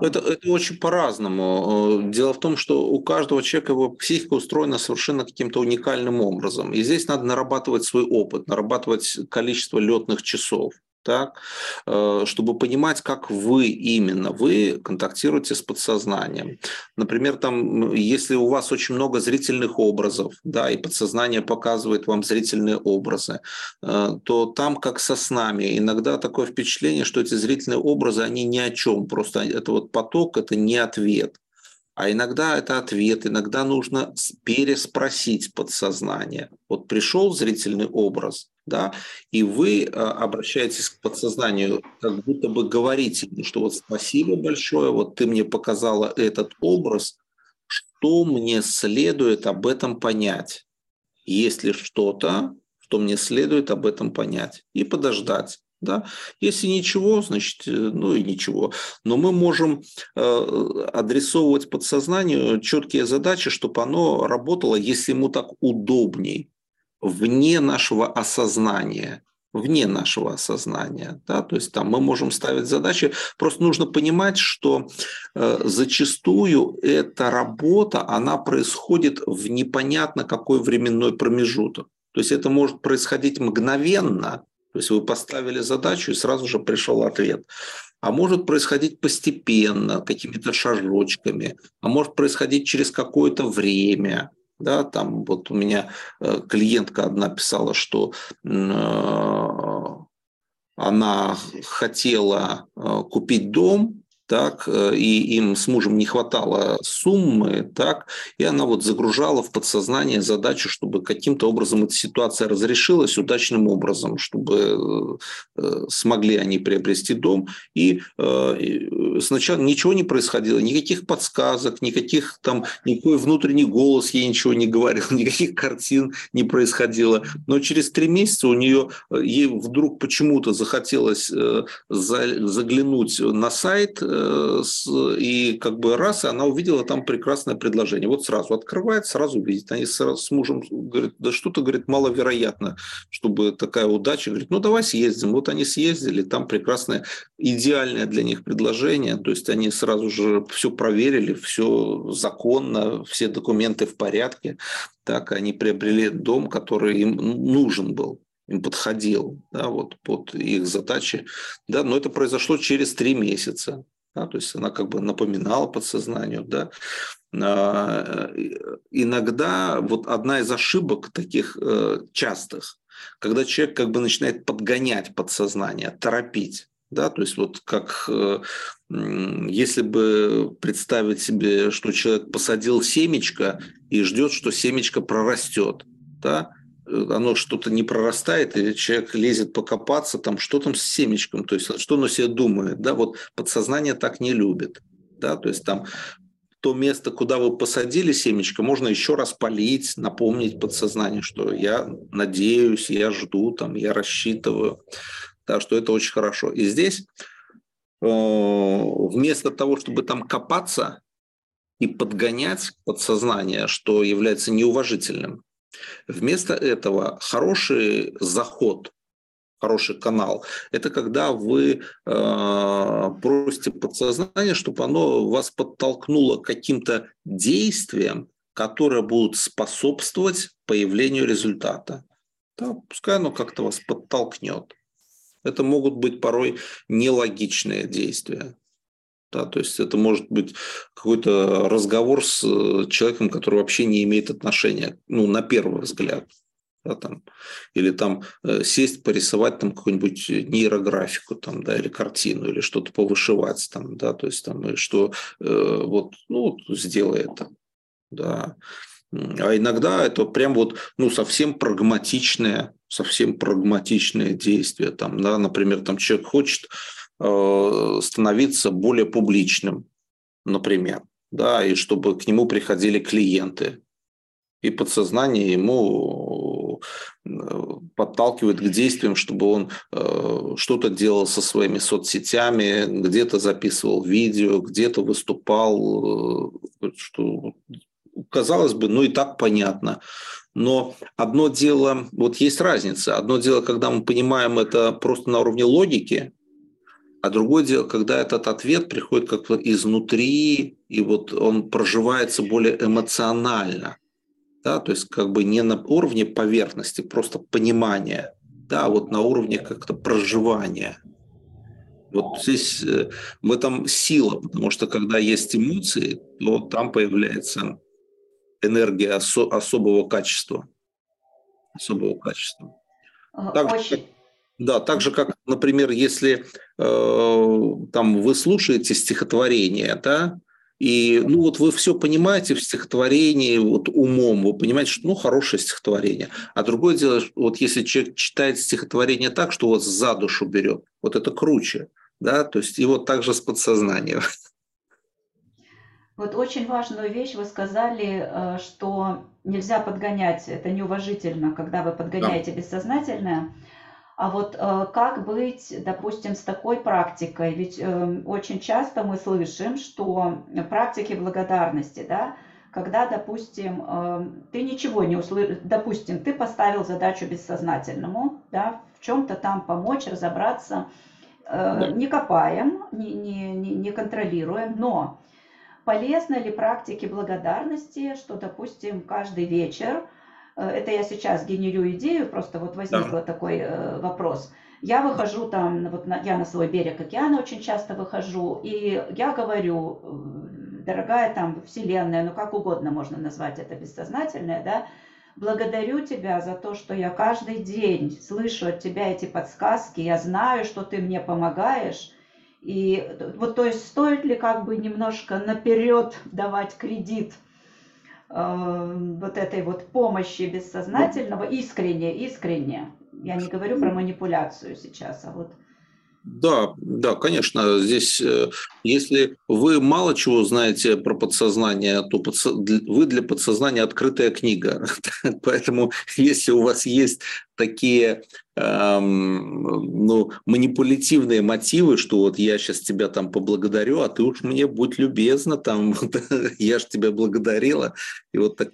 Это, это очень по-разному. Дело в том, что у каждого человека его психика устроена совершенно каким-то уникальным образом. И здесь надо нарабатывать свой опыт, нарабатывать количество летных часов так, э, чтобы понимать, как вы именно, вы контактируете с подсознанием. Например, там, если у вас очень много зрительных образов, да, и подсознание показывает вам зрительные образы, э, то там, как со снами, иногда такое впечатление, что эти зрительные образы, они ни о чем, просто это вот поток, это не ответ. А иногда это ответ, иногда нужно переспросить подсознание. Вот пришел зрительный образ, да, и вы а, обращаетесь к подсознанию, как будто бы говорите, что вот спасибо большое, вот ты мне показала этот образ, что мне следует об этом понять? Есть ли что-то, что мне следует об этом понять? И подождать. Да? Если ничего, значит, э, ну и ничего. Но мы можем э, адресовывать подсознанию четкие задачи, чтобы оно работало, если ему так удобней вне нашего осознания вне нашего осознания. Да? То есть там мы можем ставить задачи. Просто нужно понимать, что э, зачастую эта работа, она происходит в непонятно какой временной промежуток. То есть это может происходить мгновенно, то есть вы поставили задачу и сразу же пришел ответ. А может происходить постепенно, какими-то шажочками, а может происходить через какое-то время – да, там вот у меня э, клиентка одна писала, что э, она хотела э, купить дом, так, э, и им с мужем не хватало суммы, так, и она вот загружала в подсознание задачу, чтобы каким-то образом эта ситуация разрешилась удачным образом, чтобы э, смогли они приобрести дом. И э, сначала ничего не происходило, никаких подсказок, никаких там, никакой внутренний голос ей ничего не говорил, [laughs] никаких картин не происходило. Но через три месяца у нее, ей вдруг почему-то захотелось заглянуть на сайт и как бы раз, и она увидела там прекрасное предложение. Вот сразу открывает, сразу видит. Они с мужем говорят, да что-то, говорит, маловероятно, чтобы такая удача. Говорит, ну давай съездим. Вот они съездили, там прекрасное, идеальное для них предложение. То есть они сразу же все проверили, все законно, все документы в порядке. Так они приобрели дом, который им нужен был им подходил да, вот под их задачи. Да, но это произошло через три месяца. Да, то есть она как бы напоминала подсознанию. Да. А, иногда вот одна из ошибок таких э, частых, когда человек как бы начинает подгонять подсознание, торопить. Да, то есть вот как э, если бы представить себе, что человек посадил семечко и ждет, что семечко прорастет, да, оно что-то не прорастает, и человек лезет покопаться, там, что там с семечком, то есть что оно себе думает, да, вот подсознание так не любит, да, то есть там то место, куда вы посадили семечко, можно еще раз полить, напомнить подсознанию, что я надеюсь, я жду, там, я рассчитываю, да, что это очень хорошо. И здесь вместо того, чтобы там копаться и подгонять подсознание, что является неуважительным, вместо этого хороший заход хороший канал, это когда вы э, просите подсознание, чтобы оно вас подтолкнуло каким-то действиям, которые будут способствовать появлению результата. Да, пускай оно как-то вас подтолкнет. Это могут быть порой нелогичные действия. Да, то есть это может быть какой-то разговор с э, человеком, который вообще не имеет отношения, ну, на первый взгляд да, там, или там э, сесть, порисовать там какую-нибудь нейрографику там, да, или картину, или что-то повышивать там, да, то есть там, что э, вот, ну, сделай это, да. А иногда это прям вот, ну, совсем прагматичное, совсем прагматичное действие, там, да, например, там человек хочет э, становиться более публичным, например, да, и чтобы к нему приходили клиенты, и подсознание ему э, подталкивает к действиям, чтобы он э, что-то делал со своими соцсетями, где-то записывал видео, где-то выступал, э, что казалось бы, ну и так понятно. Но одно дело, вот есть разница. Одно дело, когда мы понимаем это просто на уровне логики, а другое дело, когда этот ответ приходит как-то изнутри, и вот он проживается более эмоционально да, то есть как бы не на уровне поверхности, просто понимания, да, а вот на уровне как-то проживания. Вот здесь э, в этом сила, потому что когда есть эмоции, то там появляется энергия осо- особого качества. Особого качества. Так Очень... же, да, так же, как, например, если э, там вы слушаете стихотворение, да, и ну вот вы все понимаете в стихотворении вот умом, вы понимаете, что ну хорошее стихотворение. А другое дело, вот если человек читает стихотворение так, что вас за душу берет, вот это круче, да, то есть и вот так же с подсознанием. Вот очень важную вещь вы сказали, э, что нельзя подгонять, это неуважительно, когда вы подгоняете да. бессознательное. А вот э, как быть, допустим, с такой практикой? Ведь э, очень часто мы слышим, что практики благодарности, да, когда, допустим, э, ты ничего не услышал, допустим, ты поставил задачу бессознательному, да, в чем-то там помочь, разобраться, да. не копаем, не, не, не, контролируем, но полезны ли практики благодарности, что, допустим, каждый вечер Э, это я сейчас генерю идею, просто вот возник да. такой э, вопрос. Я выхожу там, вот на, я на свой берег океана очень часто выхожу, и я говорю, э, дорогая там Вселенная, ну как угодно можно назвать это бессознательное, да, благодарю тебя за то, что я каждый день слышу от тебя эти подсказки, я знаю, что ты мне помогаешь, и вот то есть стоит ли как бы немножко наперед давать кредит – Э, вот этой вот помощи бессознательного, искренне, искренне. Я не говорю про манипуляцию сейчас, а вот да, да, конечно. Здесь, э, если вы мало чего знаете про подсознание, то вы для подсознания открытая книга. [laughs] Поэтому, если у вас есть такие эм, ну, манипулятивные мотивы, что вот я сейчас тебя там поблагодарю, а ты уж мне будь любезна, там, [laughs] я же тебя благодарила. И вот так,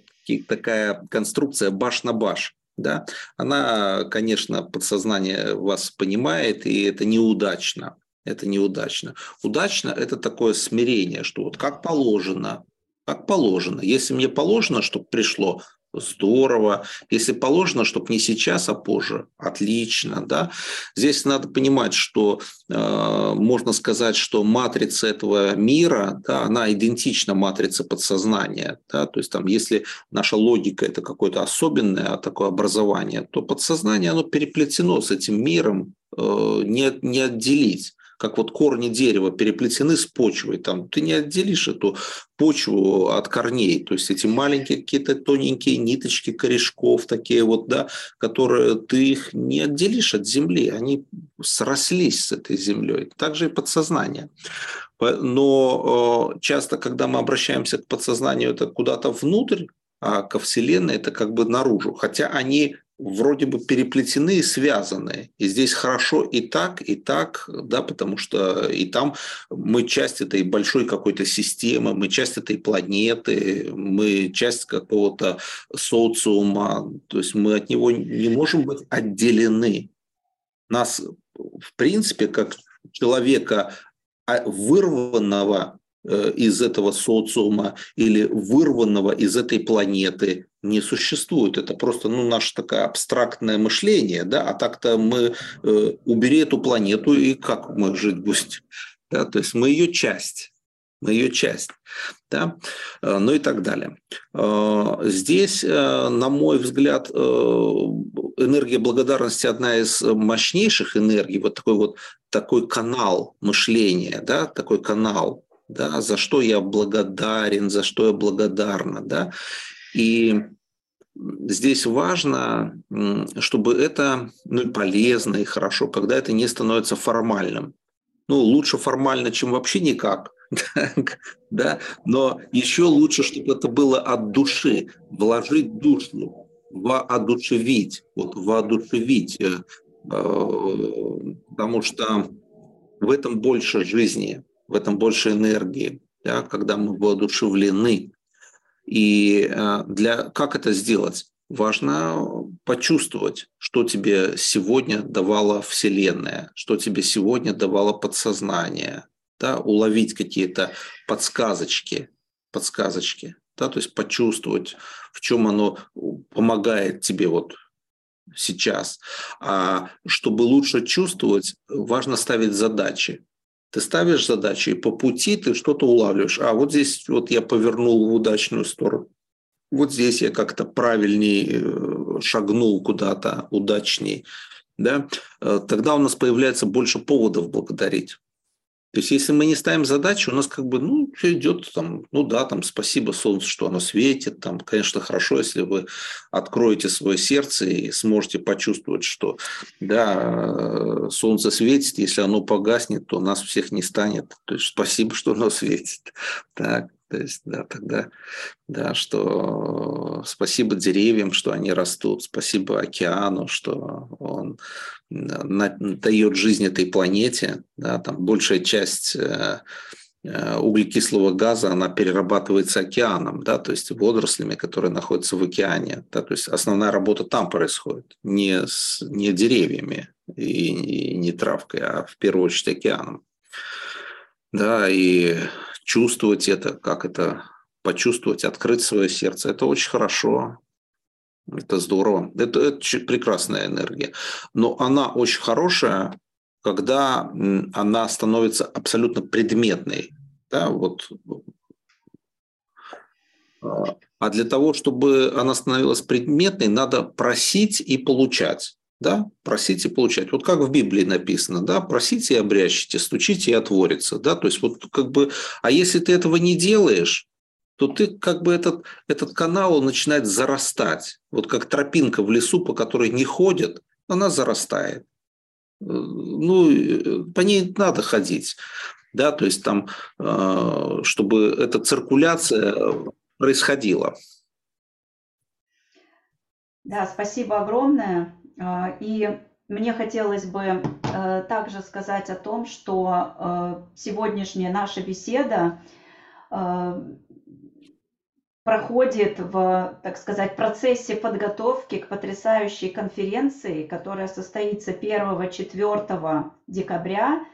такая конструкция баш на баш да, она, конечно, подсознание вас понимает, и это неудачно. Это неудачно. Удачно – это такое смирение, что вот как положено, как положено. Если мне положено, чтобы пришло, здорово. Если положено, чтобы не сейчас, а позже, отлично. Да? Здесь надо понимать, что э, можно сказать, что матрица этого мира, да, она идентична матрице подсознания. Да? То есть там, если наша логика – это какое-то особенное такое образование, то подсознание оно переплетено с этим миром, э, не, не отделить как вот корни дерева переплетены с почвой, там ты не отделишь эту почву от корней, то есть эти маленькие какие-то тоненькие ниточки корешков такие вот, да, которые ты их не отделишь от земли, они срослись с этой землей, также и подсознание. Но э, часто, когда мы обращаемся к подсознанию, это куда-то внутрь, а ко Вселенной это как бы наружу. Хотя они вроде бы переплетены и связаны. И здесь хорошо и так, и так, да, потому что и там мы часть этой большой какой-то системы, мы часть этой планеты, мы часть какого-то социума, то есть мы от него не можем быть отделены. Нас, в принципе, как человека, а, вырванного из этого социума или вырванного из этой планеты не существует. Это просто ну, наше такое абстрактное мышление. Да? А так-то мы э, убери эту планету, и как мы жить будем? [laughs] Да? То есть мы ее часть мы ее часть, да, э, ну и так далее. Э, здесь, э, на мой взгляд, энергия благодарности одна из мощнейших энергий, вот такой вот такой канал мышления, да, такой канал, да, за что я благодарен, за что я благодарна, да, и здесь важно, чтобы это ну, полезно и хорошо, когда это не становится формальным. Ну, лучше формально, чем вообще никак, [laughs] да, но еще лучше, чтобы это было от души, вложить душу, воодушевить, вот воодушевить, э, э, потому что в этом больше жизни, в этом больше энергии, да, когда мы воодушевлены. И э, для, как это сделать? Важно почувствовать, что тебе сегодня давала Вселенная, что тебе сегодня давало подсознание, да, уловить какие-то подсказочки, подсказочки, да, то есть почувствовать, в чем оно помогает тебе вот сейчас. А чтобы лучше чувствовать, важно ставить задачи. Ты ставишь задачи, и по пути ты что-то улавливаешь. А вот здесь вот я повернул в удачную сторону. Вот здесь я как-то правильней э, шагнул куда-то, удачней. Да? Э, тогда у нас появляется больше поводов благодарить. То есть, если мы не ставим задачи, у нас как бы, ну, все идет там, ну да, там, спасибо солнцу, что оно светит, там, конечно, хорошо, если вы откроете свое сердце и сможете почувствовать, что, да, солнце светит, если оно погаснет, то нас всех не станет. То есть, спасибо, что оно светит. Так, то есть, да, тогда, да, что спасибо деревьям, что они растут, спасибо океану, что он дает жизнь этой планете. Да, там большая часть э, э, углекислого газа, она перерабатывается океаном, да, то есть водорослями, которые находятся в океане. Да, то есть основная работа там происходит, не, с, не деревьями и, и не травкой, а в первую очередь океаном. Да, и чувствовать это, как это почувствовать, открыть свое сердце. Это очень хорошо, это здорово, это, это прекрасная энергия. Но она очень хорошая, когда она становится абсолютно предметной. Да, вот. А для того, чтобы она становилась предметной, надо просить и получать да, просите получать. Вот как в Библии написано, да, просите и обрящите, стучите и отворится, да, то есть вот как бы, а если ты этого не делаешь, то ты как бы этот, этот канал он начинает зарастать. Вот как тропинка в лесу, по которой не ходят, она зарастает. Ну, по ней надо ходить, да, то есть там, э, чтобы эта циркуляция происходила. Да, спасибо огромное. А, и мне хотелось бы э, также сказать о том, что э, сегодняшняя наша беседа э, проходит в, так сказать, процессе подготовки к потрясающей конференции, которая состоится 1-4 декабря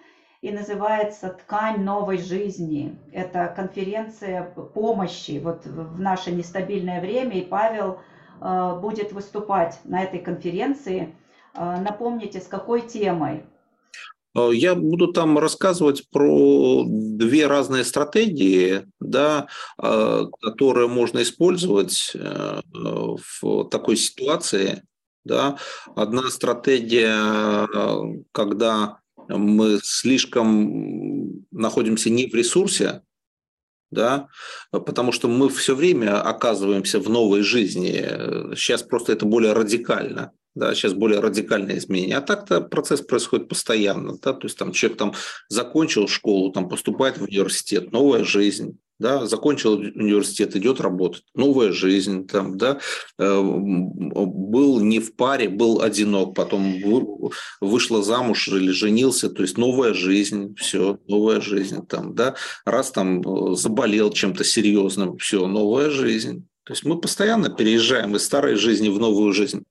и называется «Ткань новой жизни». Это конференция помощи вот в наше нестабильное время, и Павел – будет выступать на этой конференции. Э, напомните, с какой темой? Э, я буду там рассказывать про две разные стратегии, да, которые можно использовать в такой ситуации. Да. Одна стратегия, когда мы слишком находимся не в ресурсе, да, потому что мы все время оказываемся в новой жизни. Сейчас просто это более радикально. Да, сейчас более радикальные изменения. А так-то процесс происходит постоянно. Да? То есть там человек там закончил школу, там поступает в университет, новая жизнь. Да, закончил университет, идет работать, новая жизнь, там, да, э, был не в паре, был одинок, потом вышла замуж или женился, то есть новая жизнь, все, новая жизнь, там, да, раз там э, заболел чем-то серьезным, все, новая жизнь. То есть мы постоянно переезжаем из старой жизни в новую жизнь.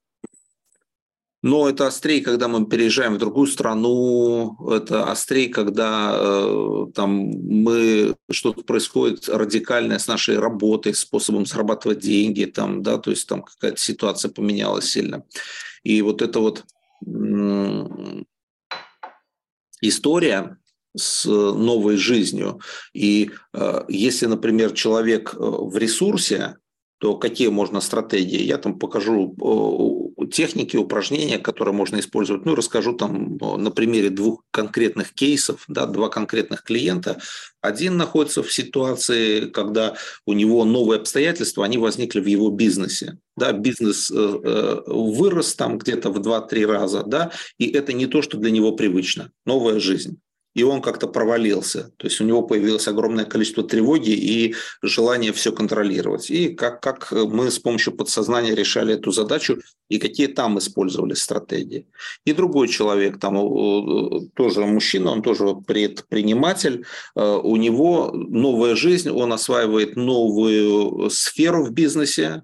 Но это острее, когда мы переезжаем в другую страну, это острее, когда э, там мы что-то происходит радикальное с нашей работой, способом зарабатывать деньги, там, да, то есть там какая-то ситуация поменялась сильно. И вот эта вот история с новой жизнью. И э, если, например, человек э, в ресурсе, то какие можно стратегии? Я там покажу техники, упражнения, которые можно использовать. Ну, расскажу там на примере двух конкретных кейсов, да, два конкретных клиента. Один находится в ситуации, когда у него новые обстоятельства, они возникли в его бизнесе. Да, бизнес э, э, вырос там где-то в 2-3 раза, да, и это не то, что для него привычно. Новая жизнь и он как-то провалился. То есть у него появилось огромное количество тревоги и желание все контролировать. И как, как мы с помощью подсознания решали эту задачу и какие там использовали стратегии. И другой человек, там тоже мужчина, он тоже предприниматель, э, у него новая жизнь, он осваивает новую сферу в бизнесе,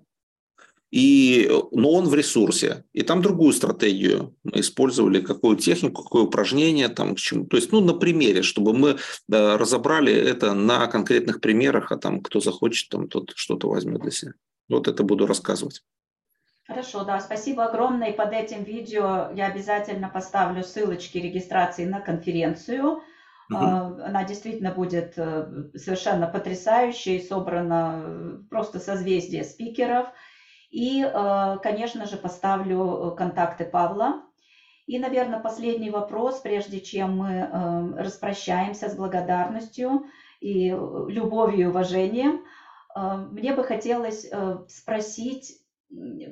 и, но он в ресурсе. И там другую стратегию мы использовали, какую технику, какое упражнение, там, к чему. То есть, ну, на примере, чтобы мы да, разобрали это на конкретных примерах, а там кто захочет, там тот что-то возьмет для себя. Вот это буду рассказывать. Хорошо, да, спасибо огромное. И под этим видео я обязательно поставлю ссылочки регистрации на конференцию. Угу. Она действительно будет э, совершенно потрясающей, собрана э, просто созвездие спикеров – и, э, конечно же, поставлю э, контакты Павла. И, наверное, последний вопрос, прежде чем мы э, распрощаемся с благодарностью и любовью и уважением. Мне бы хотелось спросить,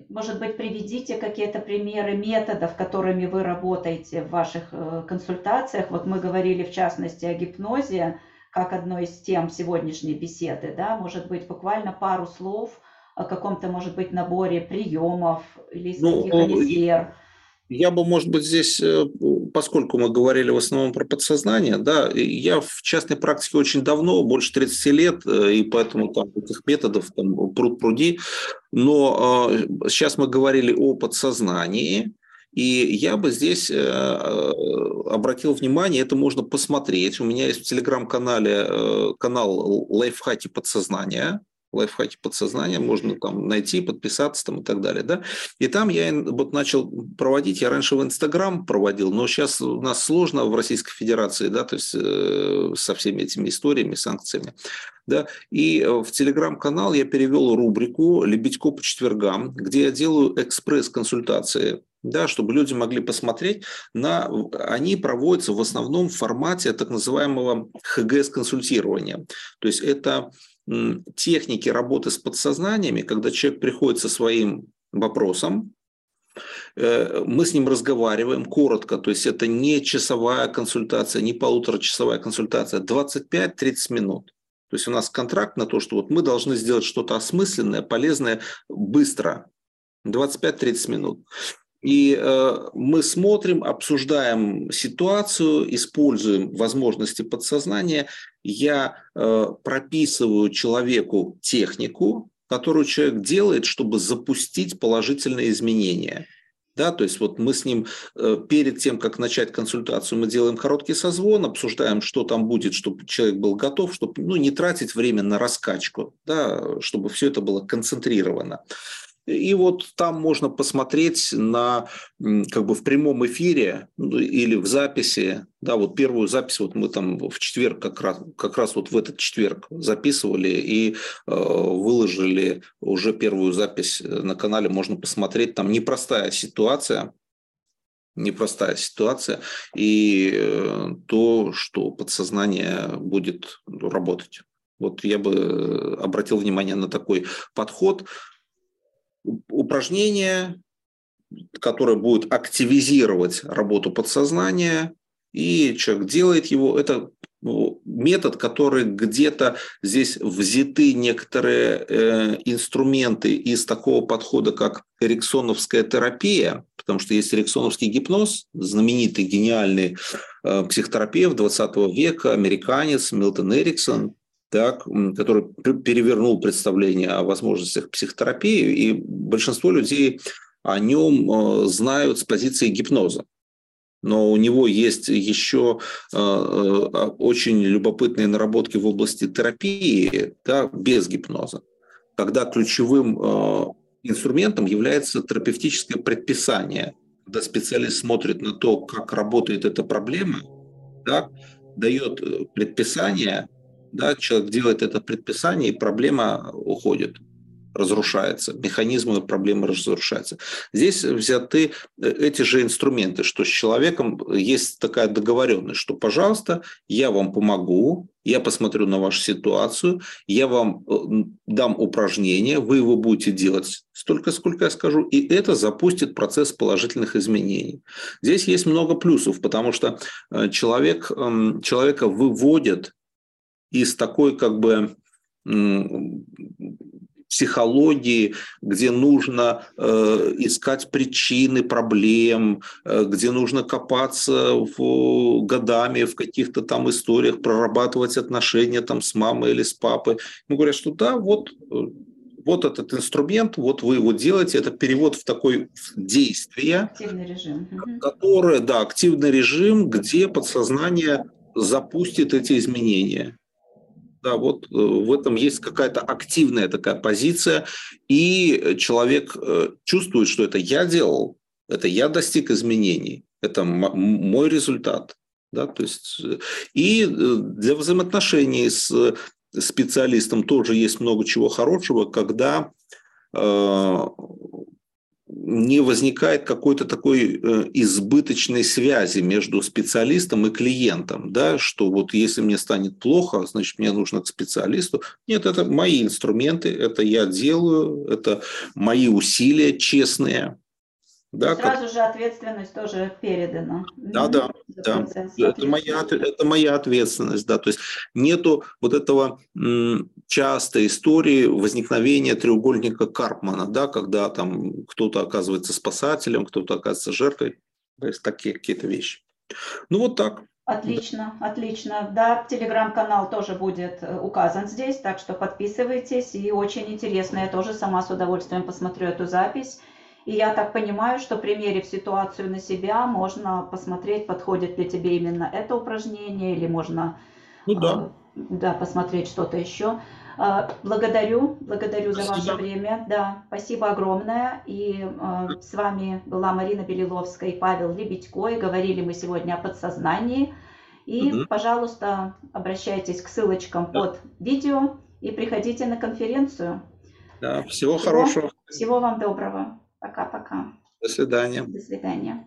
может быть, приведите какие-то примеры методов, которыми вы работаете в ваших консультациях. Вот мы говорили, в частности, о гипнозе, как одной из тем сегодняшней беседы. Да? Может быть, буквально пару слов – о каком-то, может быть, наборе приемов или из ну, каких-то сфер? Я бы, может быть, здесь, э, поскольку мы говорили в основном про подсознание, да, я в частной практике очень давно, больше 30 лет, э, и поэтому там этих методов там пруд пруди. Но э, сейчас мы говорили о подсознании, и я бы здесь обратил внимание, это можно посмотреть. У меня есть в телеграм-канале канал «Лайфхаки подсознания», лайфхаки подсознания, можно там найти, подписаться там и так далее, да. И там я вот начал проводить, я раньше в Инстаграм проводил, но сейчас у нас сложно в Российской Федерации, да, то есть э, со всеми этими историями, санкциями, да. И э, в Телеграм-канал я перевел рубрику «Лебедько по четвергам», где я делаю экспресс-консультации да, чтобы люди могли посмотреть на... Они проводятся в основном в формате так называемого ХГС-консультирования. То есть это техники работы с подсознаниями, когда человек приходит со своим вопросом, э, мы с ним разговариваем коротко, то есть это не часовая консультация, не полуторачасовая консультация, 25-30 минут. То есть у нас контракт на то, что вот мы должны сделать что-то осмысленное, полезное быстро, 25-30 минут. И э, мы смотрим, обсуждаем ситуацию, используем возможности подсознания. Я э, прописываю человеку технику, которую человек делает, чтобы запустить положительные изменения. Да, то есть вот мы с ним э, перед тем, как начать консультацию, мы делаем короткий созвон, обсуждаем, что там будет, чтобы человек был готов, чтобы ну, не тратить время на раскачку, да, чтобы все это было концентрировано. И вот там можно посмотреть на, как бы в прямом эфире ну, или в записи, да, вот первую запись вот мы там в четверг как раз, как раз вот в этот четверг записывали и э, выложили уже первую запись на канале, можно посмотреть, там непростая ситуация, непростая ситуация, и э, то, что подсознание будет работать. Вот я бы обратил внимание на такой подход упражнение, которое будет активизировать работу подсознания, и человек делает его. Это метод, который где-то здесь взяты некоторые э, инструменты из такого подхода, как эриксоновская терапия, потому что есть эриксоновский гипноз, знаменитый, гениальный э, психотерапевт 20 века, американец Милтон Эриксон, так, который перевернул представление о возможностях психотерапии, и большинство людей о нем э, знают с позиции гипноза. Но у него есть еще э, э, очень любопытные наработки в области терапии да, без гипноза, когда ключевым инструментом является терапевтическое предписание, когда специалист смотрит на то, как работает эта проблема, да, дает предписание, да, человек делает это предписание, и проблема уходит разрушается, механизмы проблемы разрушаются. Здесь взяты э, эти же инструменты, что с человеком есть такая договоренность, что, пожалуйста, я вам помогу, я посмотрю на вашу ситуацию, я вам э, дам упражнение, вы его будете делать столько, сколько я скажу, и это запустит процесс положительных изменений. Здесь есть много плюсов, потому что э, человек, эм, человека выводят из такой как бы психологии, где нужно э, искать причины проблем, э, где нужно копаться в, годами в каких-то там историях, прорабатывать отношения там с мамой или с папой. Мы говорят, что да, вот э, вот этот инструмент, вот вы его делаете, это перевод в такой действие. Активный режим. Которое, да, активный режим, где подсознание запустит эти изменения. Да, вот э, в этом есть какая-то активная такая позиция, и человек э, чувствует, что это я делал, это я достиг изменений, это мой результат. Да, то есть, э, и для взаимоотношений с специалистом тоже есть много чего хорошего, когда не возникает какой-то такой э, избыточной связи между специалистом и клиентом, да, что вот если мне станет плохо, значит, мне нужно к специалисту. Нет, это мои инструменты, это я делаю, это мои усилия честные, да, Сразу как... же ответственность тоже передана. Да, да, да. Это моя, это моя ответственность, да. То есть нету вот этого м, частой истории возникновения треугольника Карпмана, да, когда там кто-то оказывается спасателем, кто-то оказывается жертвой. То есть такие какие-то вещи. Ну вот так. Отлично, отлично. Да, телеграм-канал тоже будет э, указан здесь, так что подписывайтесь. И очень интересно, я тоже сама с удовольствием посмотрю эту запись. И я так понимаю, что примерив ситуацию на себя, можно посмотреть, подходит ли тебе именно это упражнение, или можно ну, да. Да, посмотреть что-то еще. Э, благодарю, благодарю спасибо. за ваше время. Да, спасибо огромное. И э, с вами была Марина Белиловская и Павел Лебедько. И говорили мы сегодня о подсознании. И, угу. пожалуйста, обращайтесь к ссылочкам да. под видео и приходите на конференцию. Да, всего, всего хорошего. Всего вам доброго. Пока-пока. До свидания. До свидания.